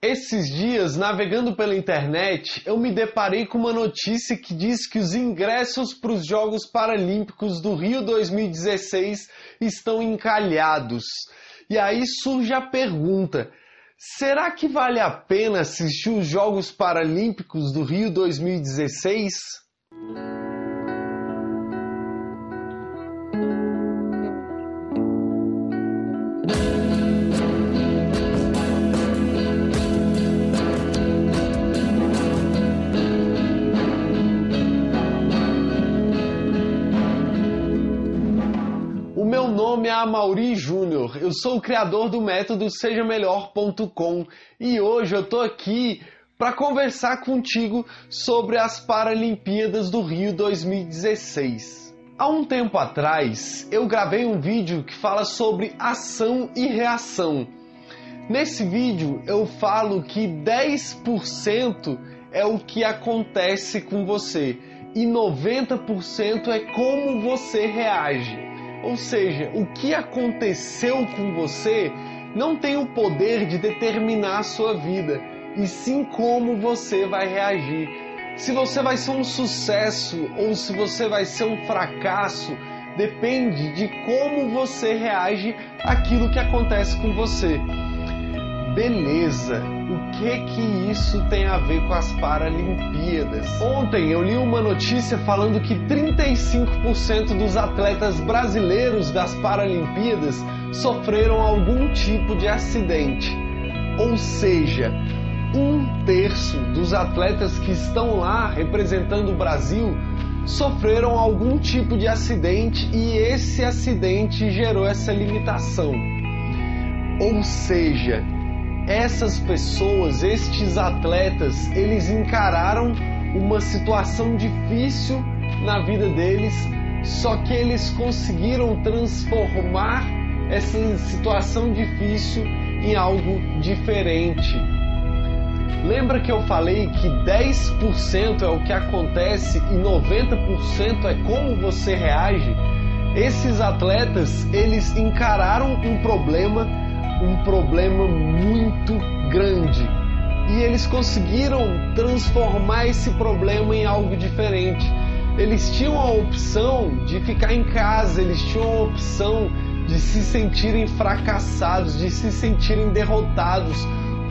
Esses dias, navegando pela internet, eu me deparei com uma notícia que diz que os ingressos para os Jogos Paralímpicos do Rio 2016 estão encalhados. E aí surge a pergunta: será que vale a pena assistir os Jogos Paralímpicos do Rio 2016? Nome é Amaury Júnior, eu sou o criador do método sejamelhor.com e hoje eu tô aqui para conversar contigo sobre as Paralimpíadas do Rio 2016. Há um tempo atrás eu gravei um vídeo que fala sobre ação e reação. Nesse vídeo eu falo que 10% é o que acontece com você e 90% é como você reage. Ou seja, o que aconteceu com você não tem o poder de determinar a sua vida, e sim como você vai reagir. Se você vai ser um sucesso ou se você vai ser um fracasso, depende de como você reage àquilo que acontece com você. Beleza, o que que isso tem a ver com as Paralimpíadas? Ontem eu li uma notícia falando que 35% dos atletas brasileiros das Paralimpíadas sofreram algum tipo de acidente. Ou seja, um terço dos atletas que estão lá representando o Brasil sofreram algum tipo de acidente e esse acidente gerou essa limitação. Ou seja, essas pessoas, estes atletas, eles encararam uma situação difícil na vida deles, só que eles conseguiram transformar essa situação difícil em algo diferente. Lembra que eu falei que 10% é o que acontece e 90% é como você reage? Esses atletas, eles encararam um problema um problema muito grande. E eles conseguiram transformar esse problema em algo diferente. Eles tinham a opção de ficar em casa, eles tinham a opção de se sentirem fracassados, de se sentirem derrotados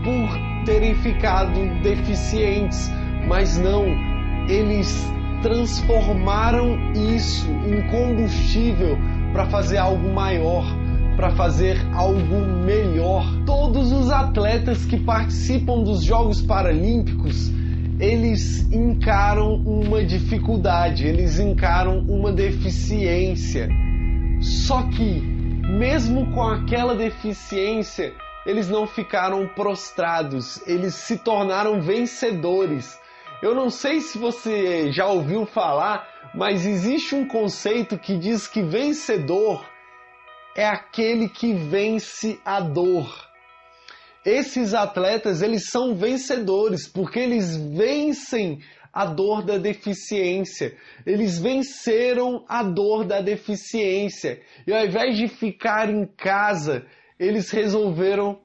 por terem ficado deficientes, mas não, eles transformaram isso em combustível para fazer algo maior para fazer algo melhor. Todos os atletas que participam dos Jogos Paralímpicos, eles encaram uma dificuldade, eles encaram uma deficiência. Só que, mesmo com aquela deficiência, eles não ficaram prostrados, eles se tornaram vencedores. Eu não sei se você já ouviu falar, mas existe um conceito que diz que vencedor é aquele que vence a dor. Esses atletas, eles são vencedores porque eles vencem a dor da deficiência. Eles venceram a dor da deficiência. E ao invés de ficar em casa, eles resolveram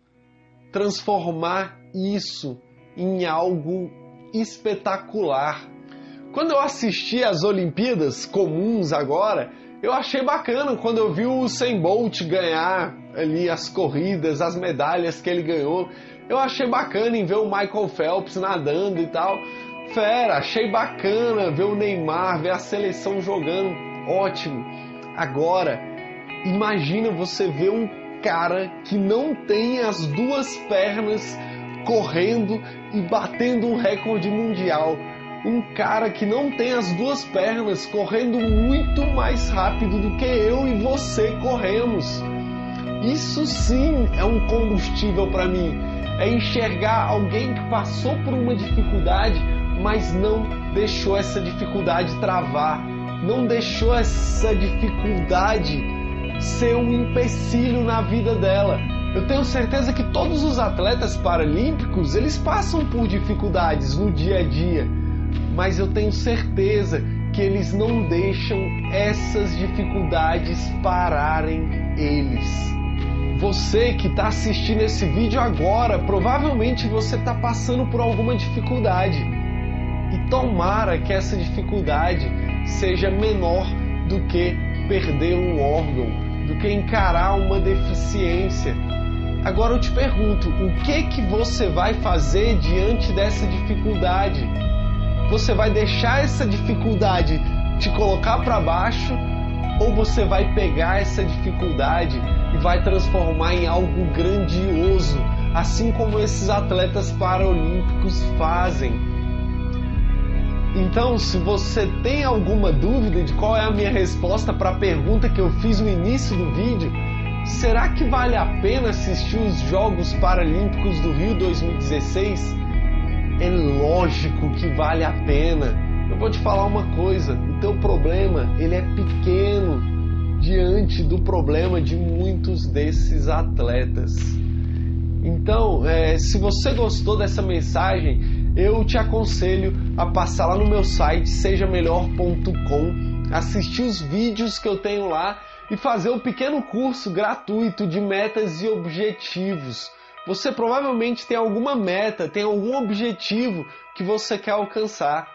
transformar isso em algo espetacular. Quando eu assisti às Olimpíadas comuns agora, eu achei bacana quando eu vi o Usain Bolt ganhar ali as corridas, as medalhas que ele ganhou. Eu achei bacana em ver o Michael Phelps nadando e tal. Fera, achei bacana ver o Neymar, ver a seleção jogando. Ótimo. Agora, imagina você ver um cara que não tem as duas pernas correndo e batendo um recorde mundial um cara que não tem as duas pernas correndo muito mais rápido do que eu e você corremos. Isso sim é um combustível para mim. É enxergar alguém que passou por uma dificuldade, mas não deixou essa dificuldade travar, não deixou essa dificuldade ser um empecilho na vida dela. Eu tenho certeza que todos os atletas paralímpicos, eles passam por dificuldades no dia a dia mas eu tenho certeza que eles não deixam essas dificuldades pararem eles. você que está assistindo esse vídeo agora, provavelmente você está passando por alguma dificuldade. E tomara que essa dificuldade seja menor do que perder um órgão, do que encarar uma deficiência. Agora eu te pergunto, o que que você vai fazer diante dessa dificuldade? Você vai deixar essa dificuldade te colocar para baixo ou você vai pegar essa dificuldade e vai transformar em algo grandioso, assim como esses atletas paralímpicos fazem. Então, se você tem alguma dúvida de qual é a minha resposta para a pergunta que eu fiz no início do vídeo, será que vale a pena assistir os Jogos Paralímpicos do Rio 2016? É lógico que vale a pena. Eu vou te falar uma coisa, o teu problema, ele é pequeno diante do problema de muitos desses atletas. Então, é, se você gostou dessa mensagem, eu te aconselho a passar lá no meu site sejamelhor.com, assistir os vídeos que eu tenho lá e fazer um pequeno curso gratuito de metas e objetivos. Você provavelmente tem alguma meta, tem algum objetivo que você quer alcançar.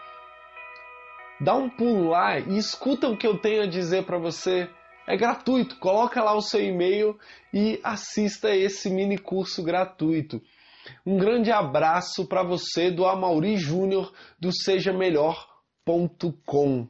Dá um pulo lá e escuta o que eu tenho a dizer para você. É gratuito, coloca lá o seu e-mail e assista esse mini curso gratuito. Um grande abraço para você do Amauri Júnior do sejamelhor.com.